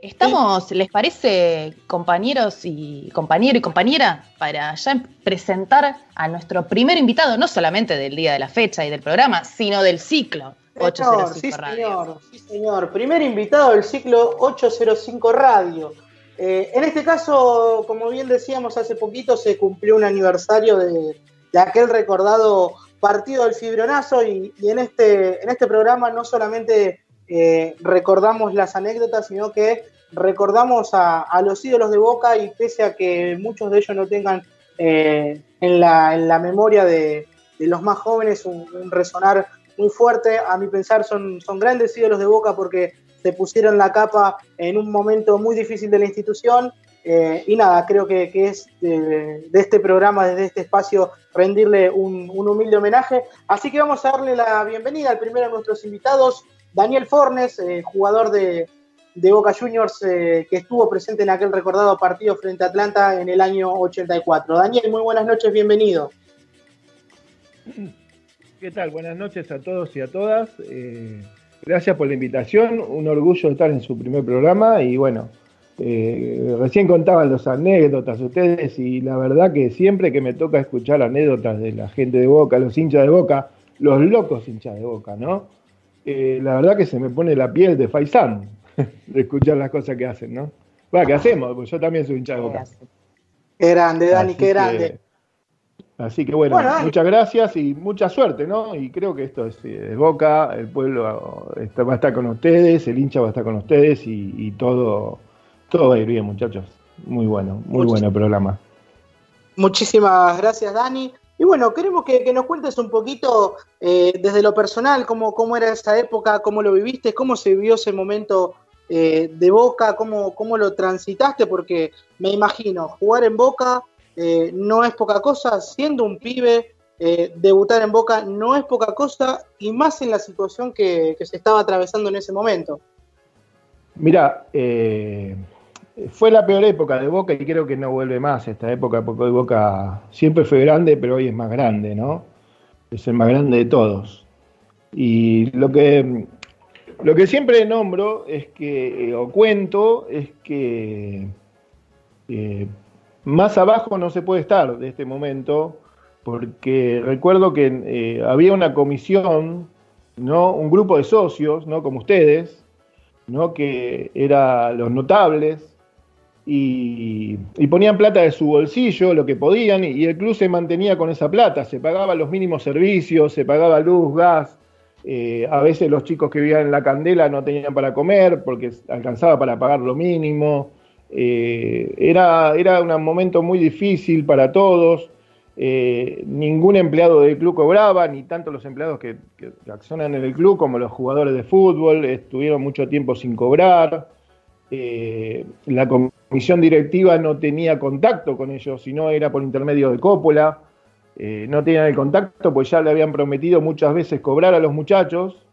Estamos, ¿les parece, compañeros y compañero y compañera, para ya presentar a nuestro primer invitado, no solamente del día de la fecha y del programa, sino del ciclo 805 sí, Radio? Señor, sí, señor. Primer invitado del ciclo 805 Radio. Eh, en este caso, como bien decíamos, hace poquito se cumplió un aniversario de, de aquel recordado partido del fibronazo y, y en, este, en este programa no solamente eh, recordamos las anécdotas, sino que recordamos a, los ídolos de Boca y pese a que muchos de ellos no tengan eh, en, la, en, la, memoria de, los más jóvenes un, un, resonar muy fuerte, a mi pensar son, son grandes ídolos de Boca porque se pusieron la capa en un momento muy difícil de la institución eh, y nada, creo que, que es de, de, este programa, desde este espacio, rendirle un, un, humilde homenaje. Así que vamos a darle la bienvenida al primero de nuestros invitados, Daniel Fornes, eh, jugador de, Boca Juniors eh, que estuvo presente en aquel recordado partido frente a Atlanta en el año 84. Daniel, muy buenas noches, bienvenido. ¿Qué tal? Buenas noches a todos y a todas. Eh, gracias por la invitación, un orgullo estar en su primer programa y bueno, eh, recién contaban las anécdotas ustedes y la verdad que siempre que me toca escuchar anécdotas de la gente de Boca, los hinchas de Boca, los locos hinchas de Boca, ¿no? Eh, la verdad que se me pone la piel de Faisán de escuchar las cosas que hacen, ¿no? Va, ¿qué hacemos? Pues yo también soy hincha de Boca. Qué grande, Dani, así qué grande. Que, así que bueno, bueno muchas gracias y mucha suerte, ¿no? Y creo que esto es de Boca, el pueblo está, va a estar con ustedes, el hincha va a estar con ustedes y, y todo todo va a ir bien, muchachos. Muy bueno, muy bueno programa. Muchísimas gracias, Dani. Y bueno, queremos que, nos cuentes un poquito eh, desde lo personal, cómo, cómo era esa época, cómo lo viviste, cómo se vivió ese momento eh, de Boca, cómo, cómo lo transitaste, porque me imagino, jugar en Boca eh, no es poca cosa, siendo un pibe, debutar en Boca no es poca cosa, y más en la situación que, que se estaba atravesando en ese momento. Mira, fue la peor época de Boca y creo que no vuelve más esta época porque Boca siempre fue grande, pero hoy es más grande, ¿no? Es el más grande de todos. Y lo que, lo que siempre nombro es que, o cuento, es que eh, más abajo no se puede estar de este momento, porque recuerdo que eh, había una comisión, ¿no? Un grupo de socios, ¿no? Como ustedes, ¿no? Que eran los notables, y, ponían plata de su bolsillo, lo que podían, y, el club se mantenía con esa plata, se pagaba los mínimos servicios, se pagaba luz, gas, eh, a veces los chicos que vivían en la candela no tenían para comer porque alcanzaba para pagar lo mínimo, eh, era, era un momento muy difícil para todos, eh, ningún empleado del club cobraba, ni tanto los empleados que, accionan en el club como los jugadores de fútbol, estuvieron mucho tiempo sin cobrar. La comisión directiva no tenía contacto con ellos, sino era por intermedio de Coppola. Eh, no tenían el contacto, pues ya le habían prometido muchas veces cobrar a los muchachos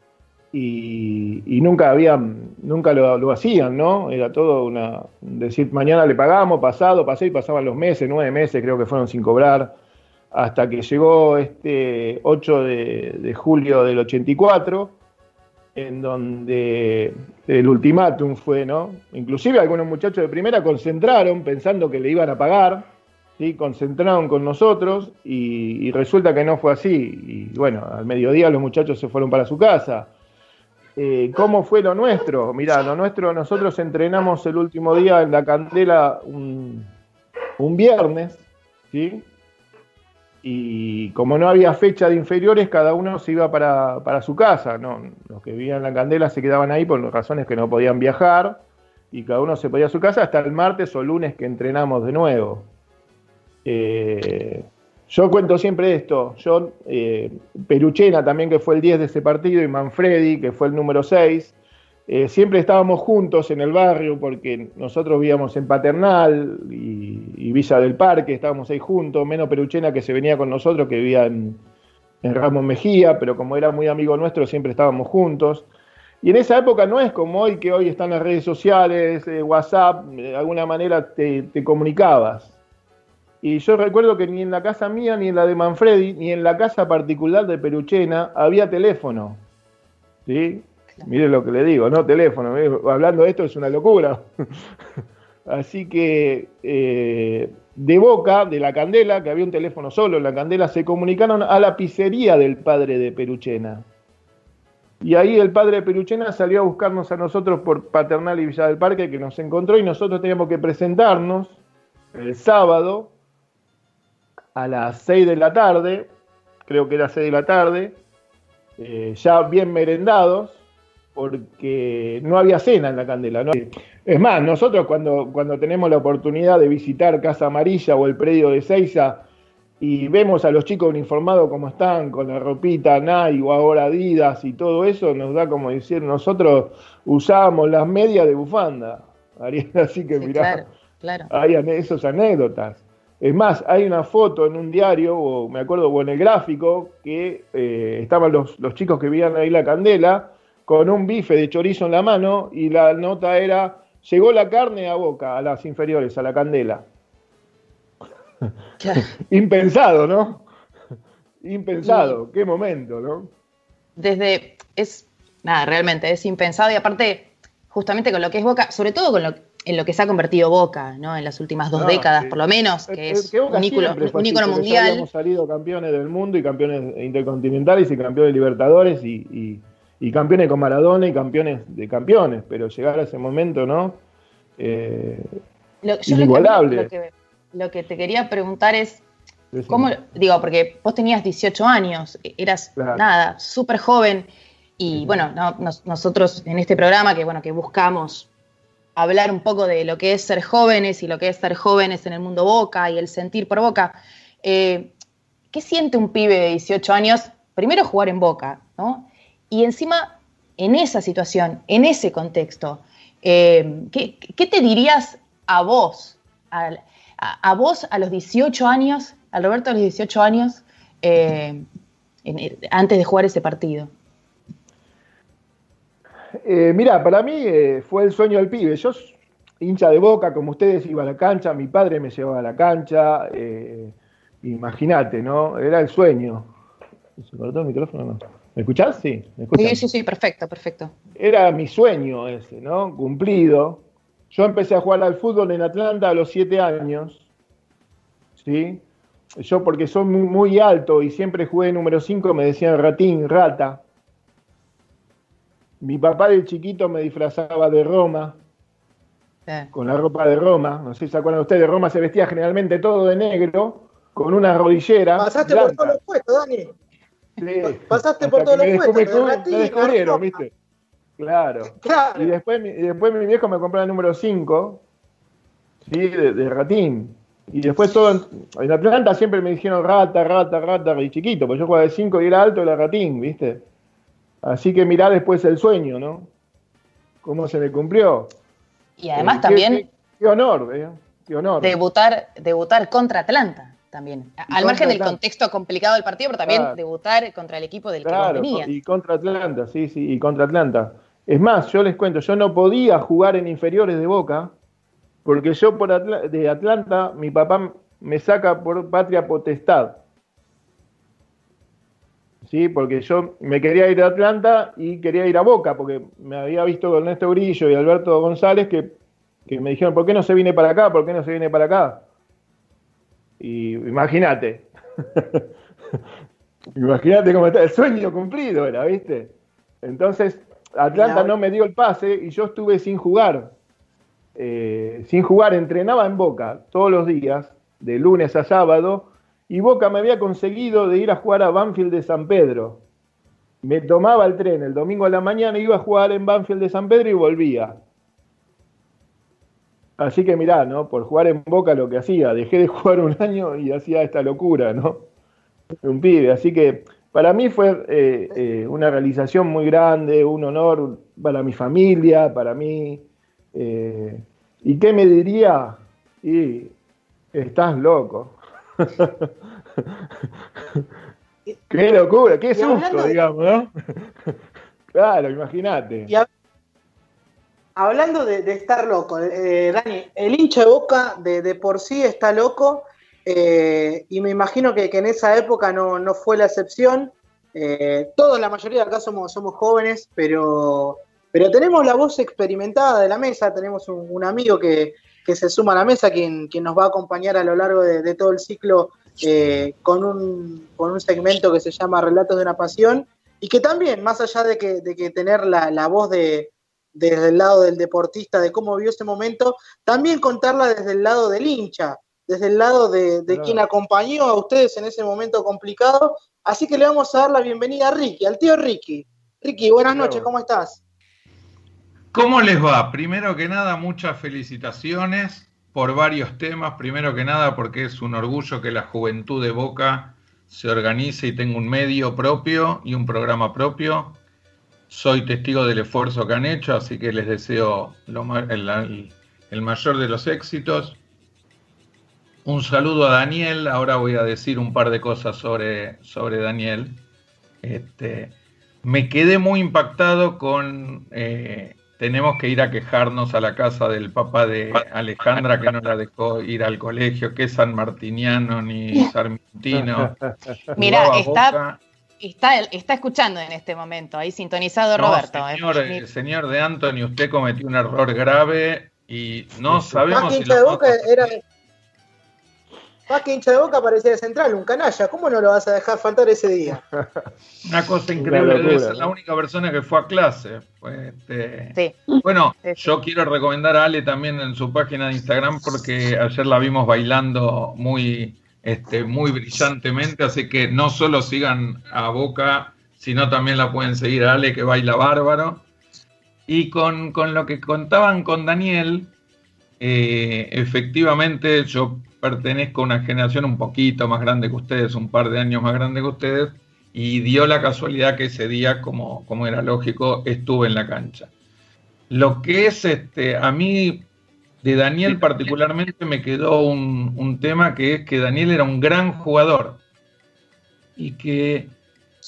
y, nunca habían, nunca lo, hacían, ¿no? Era todo una decir mañana le pagamos, pasado, pasé y pasaban los meses, nueve meses creo que fueron sin cobrar, hasta que llegó este 8 de, de julio del 84 en donde el ultimátum fue, ¿no? Inclusive algunos muchachos de primera concentraron pensando que le iban a pagar, ¿sí? Concentraron con nosotros y, resulta que no fue así. Y bueno, al mediodía los muchachos se fueron para su casa. Eh, ¿Cómo fue lo nuestro? Mirá, lo nuestro, nosotros entrenamos el último día en la Candela un viernes, ¿sí? Y como no había fecha de inferiores, cada uno se iba para, para, su casa. ¿no? Los que vivían en la candela se quedaban ahí por razones que no podían viajar, y cada uno se podía a su casa hasta el martes o lunes que entrenamos de nuevo. Eh, yo cuento siempre esto. Yo, eh, Peruchena también, que fue el 10 de ese partido, y Manfredi, que fue el número 6, eh, siempre estábamos juntos en el barrio porque nosotros vivíamos en Paternal y, y, Villa del Parque, estábamos ahí juntos, menos Peruchena que se venía con nosotros, que vivía en, en Ramos Mejía, pero como era muy amigo nuestro, siempre estábamos juntos. Y en esa época no es como hoy, que hoy están las redes sociales, eh, WhatsApp, de alguna manera te, te, comunicabas. Y yo recuerdo que ni en la casa mía, ni en la de Manfredi, ni en la casa particular de Peruchena había teléfono. ¿sí? Mire lo que le digo, no teléfono. Hablando de esto es una locura. Así que eh, de Boca, de la Candela, que había un teléfono solo en la Candela, se comunicaron a la pizzería del padre de Peruchena. Y ahí el padre de Peruchena salió a buscarnos a nosotros por Paternal y Villa del Parque, que nos encontró y nosotros teníamos que presentarnos el sábado a las 6 de la tarde, creo que era 6 de la tarde, eh, ya bien merendados, porque no había cena en la candela. ¿no? Es más, nosotros cuando, cuando tenemos la oportunidad de visitar Casa Amarilla o el predio de Seiza y vemos a los chicos uniformados como están, con la ropita Nike o ahora Adidas y todo eso, nos da como decir, nosotros usábamos las medias de bufanda. Así que mirá, hay esas anécdotas. Es más, hay una foto en un diario, o me acuerdo, o en el gráfico, que eh, estaban los, los chicos que vivían ahí la candela, con un bife de chorizo en la mano, y la nota era, llegó la carne a boca, a las inferiores, a la candela. Impensado, ¿no? Impensado, qué momento, ¿no? Desde, es, nada, realmente, es impensado, y aparte, justamente con lo que es Boca, sobre todo con lo, en lo que se ha convertido Boca, ¿no? En las últimas dos décadas, por lo menos, que es, un, ícono, mundial. Hemos salido campeones del mundo y campeones intercontinentales y campeones libertadores y, campeones con Maradona y campeones de campeones, pero llegar a ese momento, ¿no? Eh, lo, inigualable. Lo que, te quería preguntar es, ¿cómo, digo, porque vos tenías 18 años, eras, nada, súper joven, y bueno, nosotros en este programa que, bueno, que buscamos hablar un poco de lo que es ser jóvenes y lo que es ser jóvenes en el mundo Boca y el sentir por Boca. Eh, ¿Qué siente un pibe de 18 años? Primero jugar en Boca, ¿no? Y encima, en esa situación, en ese contexto, eh, ¿qué, te dirías a vos, a, vos a los 18 años, al Roberto a los 18 años, eh, antes de jugar ese partido? Eh, mira, para mí eh, fue el sueño del pibe. Yo, hincha de boca, como ustedes, iba a la cancha, mi padre me llevaba a la cancha. Imagínate, ¿no? Era el sueño. ¿Se cortó el micrófono no? ¿Me escuchás? Sí, Sí, sí, sí, perfecto, perfecto. Era mi sueño ese, ¿no? Cumplido. Yo empecé a jugar al fútbol en Atlanta a los siete años. ¿Sí? Yo, porque soy muy, muy alto y siempre jugué número 5, me decían ratín, rata. Mi papá de chiquito me disfrazaba de Roma, con la ropa de Roma. No sé si se acuerdan ustedes, Roma se vestía generalmente todo de negro, con una rodillera. Pasaste por todos los puestos, Dani. Sí. Pasaste por todos los puestos. Me, descubrieron, ¿viste? Claro. Y, después, después mi viejo me compró el número 5, ¿sí? De, ratín. Y después todo, en, en Atlanta siempre me dijeron rata, rata, rata, y chiquito, porque yo jugaba de 5 y era alto, era ratín, ¿viste? Así que mirá después el sueño, ¿no? ¿Cómo se me cumplió? Y además eh, también... Qué, honor, ¿eh? Qué honor. Debutar, debutar contra Atlanta también. Al margen del contexto complicado del partido, pero también debutar contra el equipo del claro, que venía. Y contra Atlanta, sí, sí, y contra Atlanta. Es más, yo les cuento, yo no podía jugar en inferiores de Boca, porque yo por de Atlanta, mi papá me saca por patria potestad. ¿sí? porque yo me quería ir a Atlanta y quería ir a Boca, porque me había visto con Ernesto Grillo y Alberto González que, me dijeron, ¿por qué no se viene para acá? ¿Por qué no se viene para acá? Y imagínate, imagínate cómo está, el sueño cumplido era, ¿viste? Entonces, Atlanta no me dio el pase y yo estuve sin jugar. Eh, sin jugar, entrenaba en Boca todos los días, de lunes a sábado, y Boca me había conseguido de ir a jugar a Banfield de San Pedro. Me tomaba el tren el domingo a la mañana, iba a jugar en Banfield de San Pedro y volvía. Así que mirá, ¿no? Por jugar en Boca lo que hacía, dejé de jugar un año y hacía esta locura, ¿no? Un pibe. Así que para mí fue eh, eh, una realización muy grande, un honor para mi familia, para mí. Eh, ¿Y qué me diría? Y estás loco. qué locura, qué susto, digamos, ¿no? claro, imagínate. Hablando de, estar loco, eh, Dani, el hincha de boca de, por sí está loco, eh, y me imagino que, en esa época no, fue la excepción. Eh, todos, la mayoría de acá somos, somos jóvenes, pero, pero tenemos la voz experimentada de la mesa, tenemos un, amigo que, se suma a la mesa, quien, quien, nos va a acompañar a lo largo de, todo el ciclo eh, con, un, con un segmento que se llama Relatos de una Pasión, y que también, más allá de que, de que tener la, la voz de, desde el lado del deportista, de cómo vio ese momento, también contarla desde el lado del hincha, desde el lado de, quien acompañó a ustedes en ese momento complicado. Así que le vamos a dar la bienvenida a Ricky, al tío Ricky. Ricky, buenas noches, ¿cómo estás? ¿Cómo les va? Primero que nada, muchas felicitaciones por varios temas. Primero que nada, porque es un orgullo que la juventud de Boca se organice y tenga un medio propio y un programa propio soy testigo del esfuerzo que han hecho, así que les deseo el, mayor de los éxitos. Un saludo a Daniel, ahora voy a decir un par de cosas sobre, sobre Daniel. Este, me quedé muy impactado con... Eh, tenemos que ir a quejarnos a la casa del papá de Alejandra que no la dejó ir al colegio, que es san martiniano ni sarmientino. Mira, está, Está, está escuchando en este momento, ahí sintonizado Roberto. Señor, eh, señor de Anthony, usted cometió un error grave y no sabemos si hincha de boca era más que hincha de boca parecía de central, un canalla. ¿Cómo no lo vas a dejar faltar ese día? Una cosa increíble, es la única persona que fue a clase. Este, sí. Bueno, yo quiero recomendar a Ale también en su página de Instagram porque ayer la vimos bailando muy, este, muy brillantemente, así que no solo sigan a Boca, sino también la pueden seguir a Ale, que baila bárbaro. Y con, lo que contaban con Daniel, eh, efectivamente yo pertenezco a una generación un poquito más grande que ustedes, un par de años más grande que ustedes, y dio la casualidad que ese día, como, como era lógico, estuve en la cancha. Lo que es, este, a mí de Daniel particularmente me quedó un, tema que es que Daniel era un gran jugador y que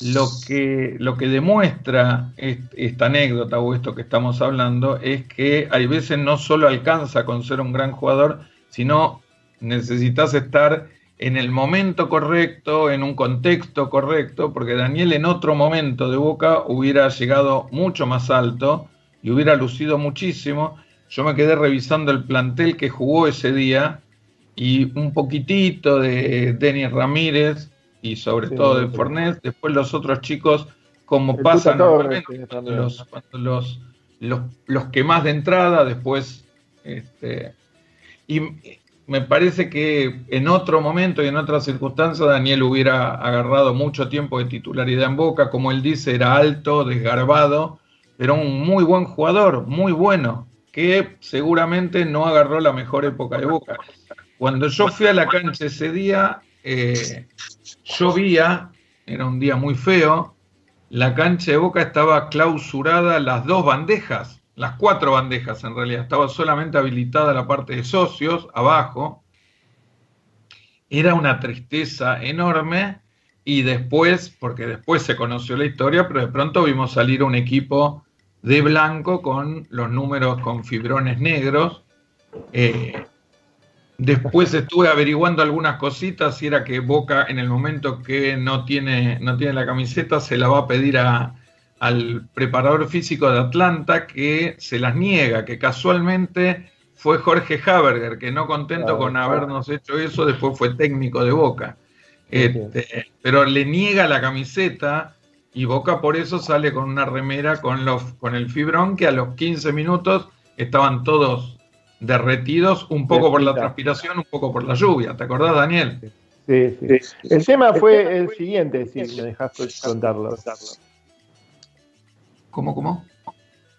lo que, lo que demuestra esta anécdota o esto que estamos hablando es que hay veces no solo alcanza con ser un gran jugador, sino necesitas estar en el momento correcto, en un contexto correcto, porque Daniel en otro momento de Boca hubiera llegado mucho más alto y hubiera lucido muchísimo, yo me quedé revisando el plantel que jugó ese día y un poquitito de Denis Ramírez y sobre todo de Fornés. Después los otros chicos, como pasa normalmente, los, los, los, que más de entrada, después... Este, y me parece que en otro momento y en otras circunstancias Daniel hubiera agarrado mucho tiempo de titularidad en Boca, como él dice, era alto, desgarbado, pero un muy buen jugador, muy bueno que seguramente no agarró la mejor época de Boca. Cuando yo fui a la cancha ese día, eh, llovía, era un día muy feo, la cancha de Boca estaba clausurada las dos bandejas, las cuatro bandejas en realidad, estaba solamente habilitada la parte de socios abajo. Era una tristeza enorme y después, porque después se conoció la historia, pero de pronto vimos salir un equipo de blanco con los números con fibrones negros. Eh, después estuve averiguando algunas cositas y era que Boca en el momento que no tiene, no tiene la camiseta se la va a pedir al preparador físico de Atlanta que se las niega, que casualmente fue Jorge Haberger, que no contento con habernos hecho eso, después fue técnico de Boca. Este, pero le niega la camiseta y Boca por eso sale con una remera con, los, con el fibrón que a los 15 minutos estaban todos derretidos, un poco por la transpiración, un poco por la lluvia. ¿Te acordás, Daniel? Sí, sí. El tema fue el siguiente, si me dejas contarlo. ¿Cómo, cómo?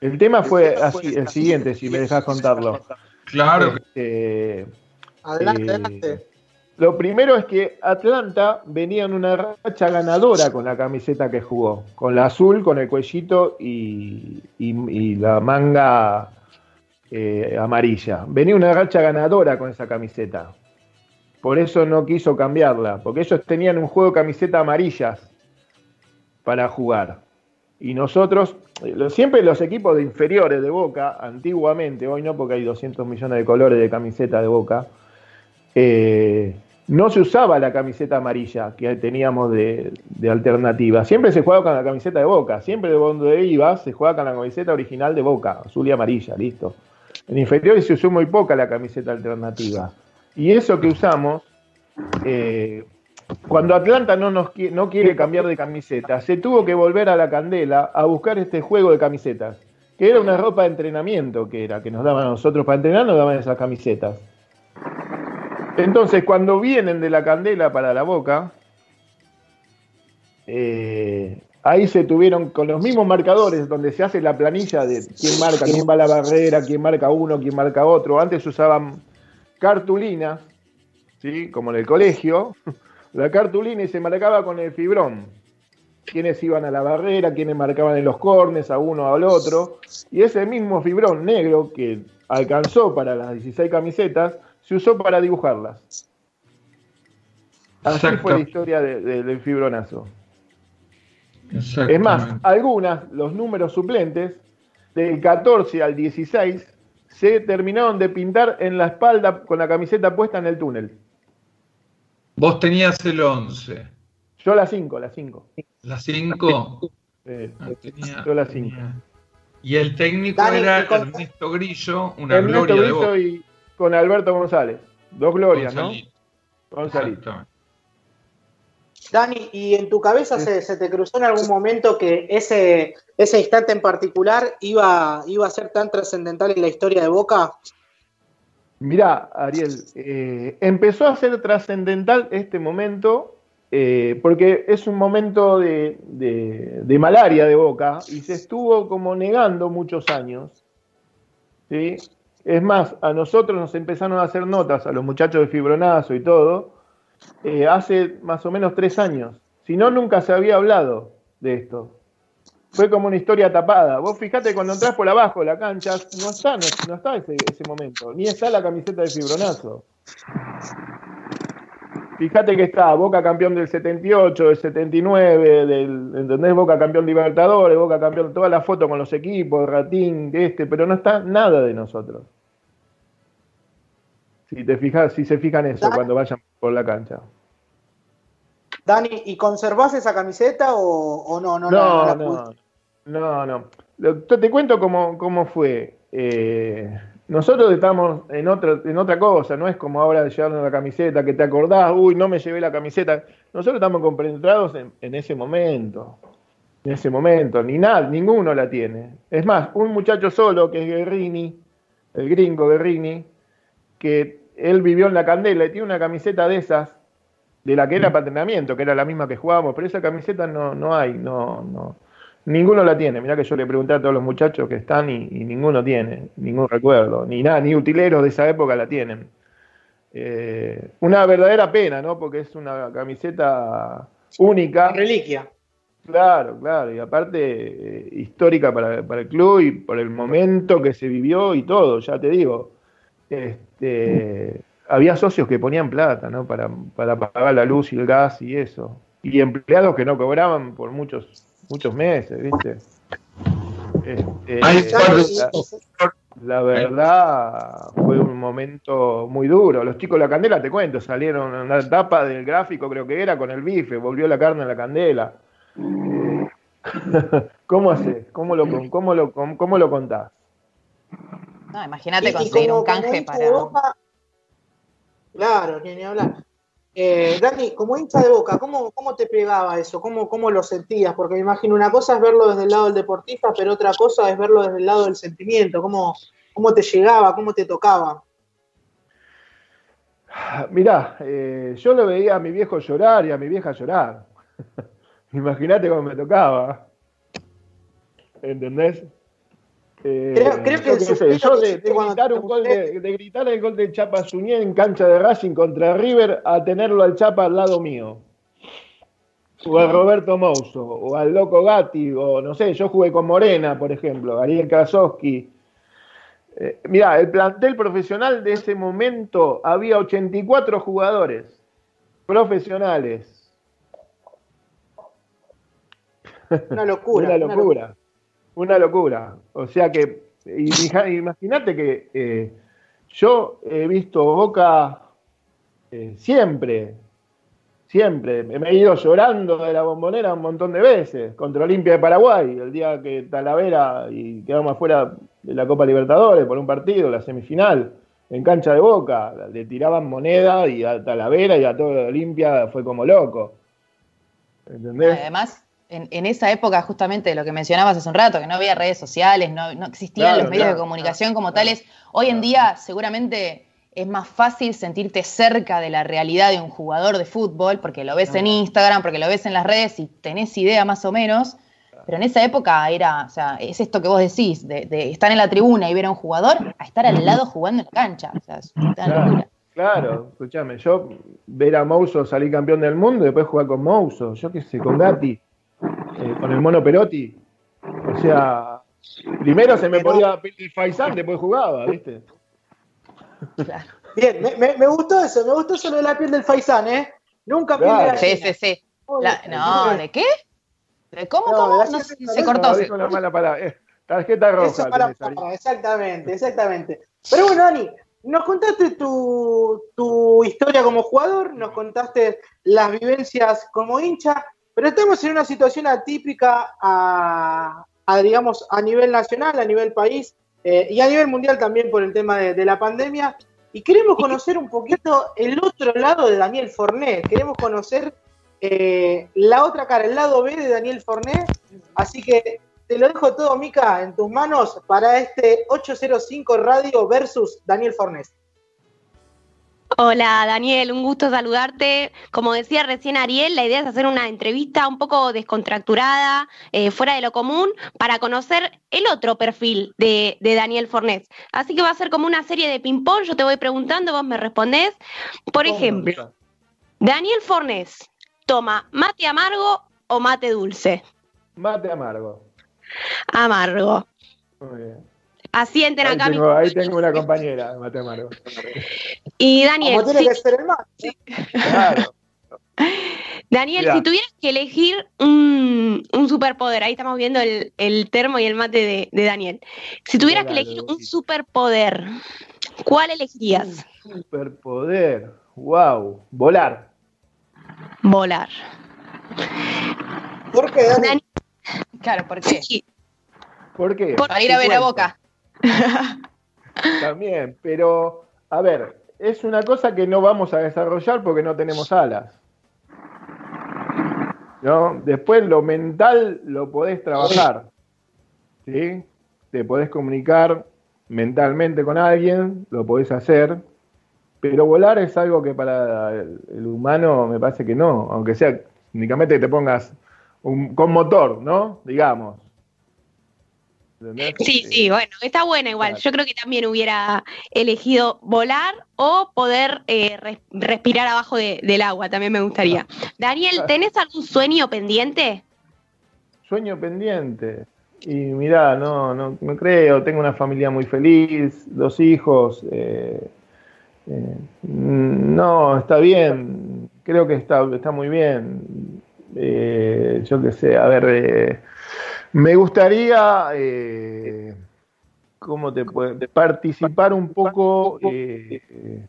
El tema fue así, el siguiente, si me dejas contarlo. Claro. Este, adelante, eh, adelante. Lo primero es que Atlanta venía en una racha ganadora con la camiseta que jugó, con la azul, con el cuellito y, la manga eh, amarilla. Venía una racha ganadora con esa camiseta. Por eso no quiso cambiarla, porque ellos tenían un juego de camiseta amarillas para jugar. Y nosotros, eh, siempre los equipos de inferiores de Boca, antiguamente, hoy no porque hay 200 millones de colores de camiseta de Boca, eh, no se usaba la camiseta amarilla que teníamos de, alternativa. Siempre se jugaba con la camiseta de Boca. Siempre de donde iba se jugaba con la camiseta original de Boca, azul y amarilla, listo. En inferiores se usó muy poca la camiseta alternativa. Y eso que usamos, eh, cuando Atlanta no, nos, no quiere cambiar de camiseta, se tuvo que volver a la candela a buscar este juego de camisetas, que era una ropa de entrenamiento que era, que nos daban a nosotros para entrenar, nos daban esas camisetas. Entonces, cuando vienen de la candela para la boca, eh, ahí se tuvieron con los mismos marcadores donde se hace la planilla de quién marca, quién va a la barrera, quién marca uno, quién marca otro. Antes usaban cartulinas, ¿sí? como en el colegio, la cartulina y se marcaba con el fibrón. Quiénes iban a la barrera, quiénes marcaban en los cornes, a uno o al otro. Y ese mismo fibrón negro que alcanzó para las 16 camisetas, se usó para dibujarlas. Así fue la historia del fibronazo. Es más, algunas, los números suplentes, del 14 al 16, se terminaron de pintar en la espalda con la camiseta puesta en el túnel. Vos tenías el 11. Yo la 5, la 5. ¿La 5? Ah, yo la 5. Y el técnico era Ernesto Grillo, una Ernesto gloria Grillo de y con Alberto González. Dos glorias, ¿no? González. Dani, ¿y en tu cabeza se, te cruzó en algún momento que ese, ese instante en particular iba, iba a ser tan trascendental en la historia de Boca? Mirá, Ariel, eh, empezó a ser trascendental este momento eh, porque es un momento de, de, malaria de Boca y se estuvo como negando muchos años. ¿sí? Es más, a nosotros nos empezaron a hacer notas, a los muchachos de Fibronazo y todo, eh, hace más o menos tres años. Si no, nunca se había hablado de esto. Fue como una historia tapada. Vos fijate cuando entras por abajo de la cancha, no está, no, está ese, momento, ni está la camiseta de Fibronazo. Fíjate que está Boca campeón del 78, del 79, del, ¿entendés? Boca campeón Libertadores, Boca campeón, toda la foto con los equipos, Ratín, este, pero no está nada de nosotros. Si te fijas, si se fijan eso cuando vayan por la cancha. Dani, ¿y conservás esa camiseta o, no? No, no, no, no, no, Te cuento cómo, cómo fue. Eh, nosotros estamos en otra, en otra cosa, no es como ahora de llevarnos la camiseta, que te acordás, uy, no me llevé la camiseta. Nosotros estamos compenetrados en, ese momento. En ese momento, ni nada, ninguno la tiene. Es más, un muchacho solo, que es Guerrini, el gringo Guerrini, que él vivió en la candela y tiene una camiseta de esas, de la que era para entrenamiento, que era la misma que jugábamos, pero esa camiseta no, no hay, no, no Ninguno la tiene. Mirá que yo le pregunté a todos los muchachos que están y, ninguno tiene, ningún recuerdo. Ni nada, ni utileros de esa época la tienen. Eh, una verdadera pena, ¿no? Porque es una camiseta única. Reliquia. Claro, claro. Y aparte, eh, histórica para, el club y por el momento que se vivió y todo, ya te digo. Este, había socios que ponían plata, ¿no? Para, para pagar la luz y el gas y eso. Y empleados que no cobraban por muchos muchos meses, ¿viste? Este, la, verdad fue un momento muy duro. Los chicos de la candela, te cuento, salieron en una etapa del gráfico, creo que era, con el bife, volvió la carne a la candela. ¿Cómo haces? ¿Cómo lo, cómo lo, cómo lo contás? No, imagínate conseguir un canje para. Claro, ni hablar. Eh, Dani, como hincha de boca, ¿cómo, ¿cómo, te pegaba eso? ¿Cómo, ¿Cómo lo sentías? Porque me imagino una cosa es verlo desde el lado del deportista, pero otra cosa es verlo desde el lado del sentimiento. ¿Cómo, cómo te llegaba? ¿Cómo te tocaba? Mirá, eh, yo lo veía a mi viejo llorar y a mi vieja llorar. Imagínate cómo me tocaba. ¿Entendés? Eh, creo, que yo de, gritar un gol de, gritar el gol de Chapa Suñé en cancha de Racing contra River a tenerlo al Chapa al lado mío. O a Roberto Mouso, o al Loco Gatti, o no sé, yo jugué con Morena, por ejemplo, Ariel Krasowski. Eh, mirá, el plantel profesional de ese momento había 84 jugadores profesionales. Una locura. Una locura. Una locura. O sea que, imagínate que eh, yo he visto Boca Eh, siempre, siempre. Me he ido llorando de la bombonera un montón de veces. Contra Olimpia de Paraguay, el día que Talavera y quedamos afuera de la Copa Libertadores por un partido, la semifinal, en cancha de boca. Le tiraban moneda y a Talavera y a todo Olimpia fue como loco. ¿Entendés? Además, en, esa época, justamente lo que mencionabas hace un rato, que no había redes sociales, no, existían los medios de comunicación como tales, hoy en día seguramente es más fácil sentirte cerca de la realidad de un jugador de fútbol, porque lo ves en Instagram, porque lo ves en las redes y tenés idea más o menos. Pero en esa época era, o sea, es esto que vos decís, de, estar en la tribuna y ver a un jugador, a estar al lado jugando en la cancha. O sea, es claro, Claro, escúchame, yo ver a Mouso salir campeón del mundo y después jugar con Mouso, yo qué sé, con Gatti, eh, con el mono Perotti. O sea, primero se me ponía el Faisán, después jugaba, ¿viste? Bien, me, gustó eso, me gustó eso de la piel del faisán, ¿eh? Nunca claro. Sí, sí, sí. no, ¿de qué? ¿De cómo, cómo? No, se cortó. No, mala palabra. Eh, tarjeta roja. exactamente, exactamente. Pero bueno, Dani, nos contaste tu, tu historia como jugador, nos contaste las vivencias como hincha, pero estamos en una situación atípica a, a digamos, a nivel nacional, a nivel país. Eh, y a nivel mundial también por el tema de, la pandemia. Y queremos conocer un poquito el otro lado de Daniel Forné, queremos conocer eh, la otra cara, el lado B de Daniel Forné. Así que te lo dejo todo, Mica, en tus manos para este 805 Radio versus Daniel Fornés. Hola Daniel, un gusto saludarte. Como decía recién Ariel, la idea es hacer una entrevista un poco descontracturada, eh, fuera de lo común, para conocer el otro perfil de, Daniel Fornés. Así que va a ser como una serie de ping-pong, yo te voy preguntando, vos me respondés. Por ejemplo, Daniel Fornés, ¿toma mate amargo o mate dulce? Mate amargo. Amargo. Muy bien. Asienten ahí acá. Tengo, ahí tengo una compañera de mate Y Daniel. Daniel, si tuvieras que elegir un, superpoder, ahí estamos viendo el, termo y el mate de, Daniel. Si tuvieras que elegir un superpoder, ¿cuál elegirías? Un superpoder, wow, volar. Volar. ¿Por qué, Daniel? Claro, ¿por qué? ¿Por qué? Para ir a ver a Boca. También, pero a ver, es una cosa que no vamos a desarrollar porque no tenemos alas. ¿No? Después lo mental lo podés trabajar. ¿Sí? Te podés comunicar mentalmente con alguien, lo podés hacer, pero volar es algo que para el, humano me parece que no, aunque sea únicamente que te pongas un, con motor, ¿no? Digamos. Sí, sí, bueno, está buena igual. Yo creo que también hubiera elegido volar o poder eh, respirar abajo del agua, también me gustaría. Daniel, ¿tenés algún sueño pendiente? Sueño pendiente. Y mirá, no, no, no creo, tengo una familia muy feliz, dos hijos. Eh, eh, no, está bien, creo que está, está muy bien. yo qué sé, a ver me gustaría, eh, ¿cómo te puede? Participar un poco eh,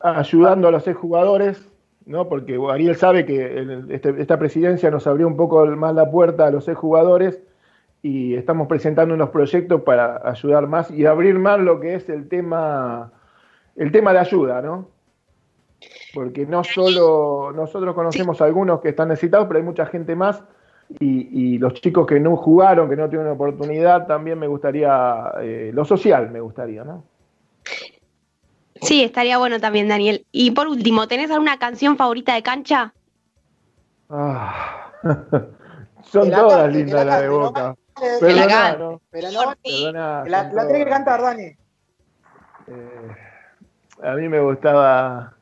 ayudando a los jugadores, ¿no? Porque Ariel sabe que este, esta presidencia nos abrió un poco más la puerta a los jugadores y estamos presentando unos proyectos para ayudar más y abrir más lo que es el tema, el tema de ayuda, ¿no? Porque no solo nosotros conocemos a algunos que están necesitados, pero hay mucha gente más y, los chicos que no jugaron, que no tienen oportunidad, también me gustaría, eh, lo social me gustaría, ¿no? Sí, estaría bueno también, Daniel. Y por último, ¿tenés alguna canción favorita de cancha? Ah, son todas lindas las de Boca. pero no, pero no, la, la tenés que cantar, Dani. Eh, a mí me gustaba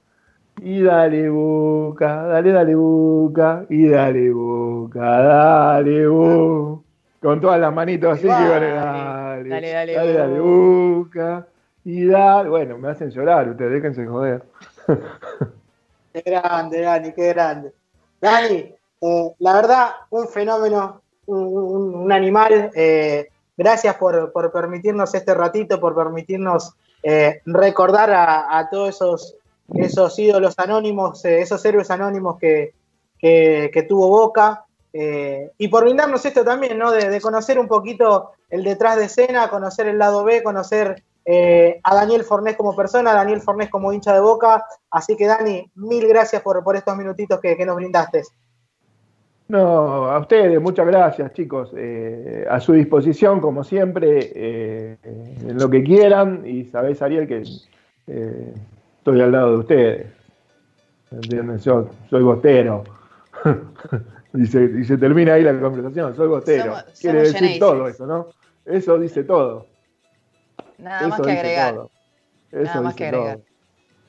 y dale boca, dale, dale boca, y dale boca, dale boca. Con todas las manitos así que dale, dale, dale, dale, dale, dale boca, y dale. Bueno, me hacen llorar, ustedes déjense joder. Qué grande, Dani, qué grande. Dani, eh, la verdad, un fenómeno, un, animal. Eh, gracias por, por, permitirnos este ratito, por permitirnos eh, recordar a, a todos esos esos ídolos anónimos, eh, esos héroes anónimos que, tuvo Boca. Eh, y por brindarnos esto también, ¿no? De, conocer un poquito el detrás de escena, conocer el lado B, conocer eh, a Daniel Fornés como persona, a Daniel Fornés como hincha de Boca. Así que Dani, mil gracias por, por estos minutitos que, nos brindaste. No, a ustedes, muchas gracias chicos. a su disposición, como siempre, lo que quieran. Y sabés, Ariel, que estoy al lado de ustedes. ¿Entienden? Yo soy bostero. y, se, termina ahí la conversación, soy bostero. Quiere decir todo eso, ¿no? Eso dice todo. Nada más que agregar. Nada más que agregar.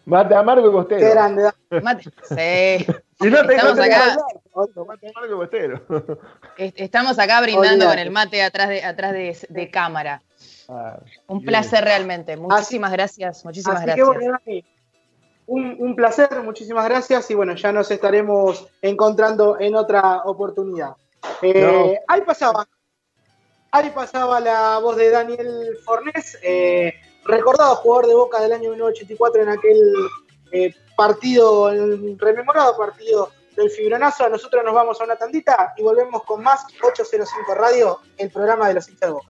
Mate amargo y bostero. Qué grande. Mate, sí. Y no te Estamos acá. mate amargo y bostero. Estamos acá brindando con el mate atrás de, atrás de, cámara. Ah, un placer realmente. Muchísimas gracias. Muchísimas gracias un, placer, muchísimas gracias y bueno, ya nos estaremos encontrando en otra oportunidad. Eh, ahí pasaba, ahí pasaba la voz de Daniel Fornés, eh, recordado jugador de Boca del año 1984 en aquel eh, partido, el rememorado partido del fibronazo. Nosotros nos vamos a una tandita y volvemos con más 805 Radio, el programa de los hinchas de Boca.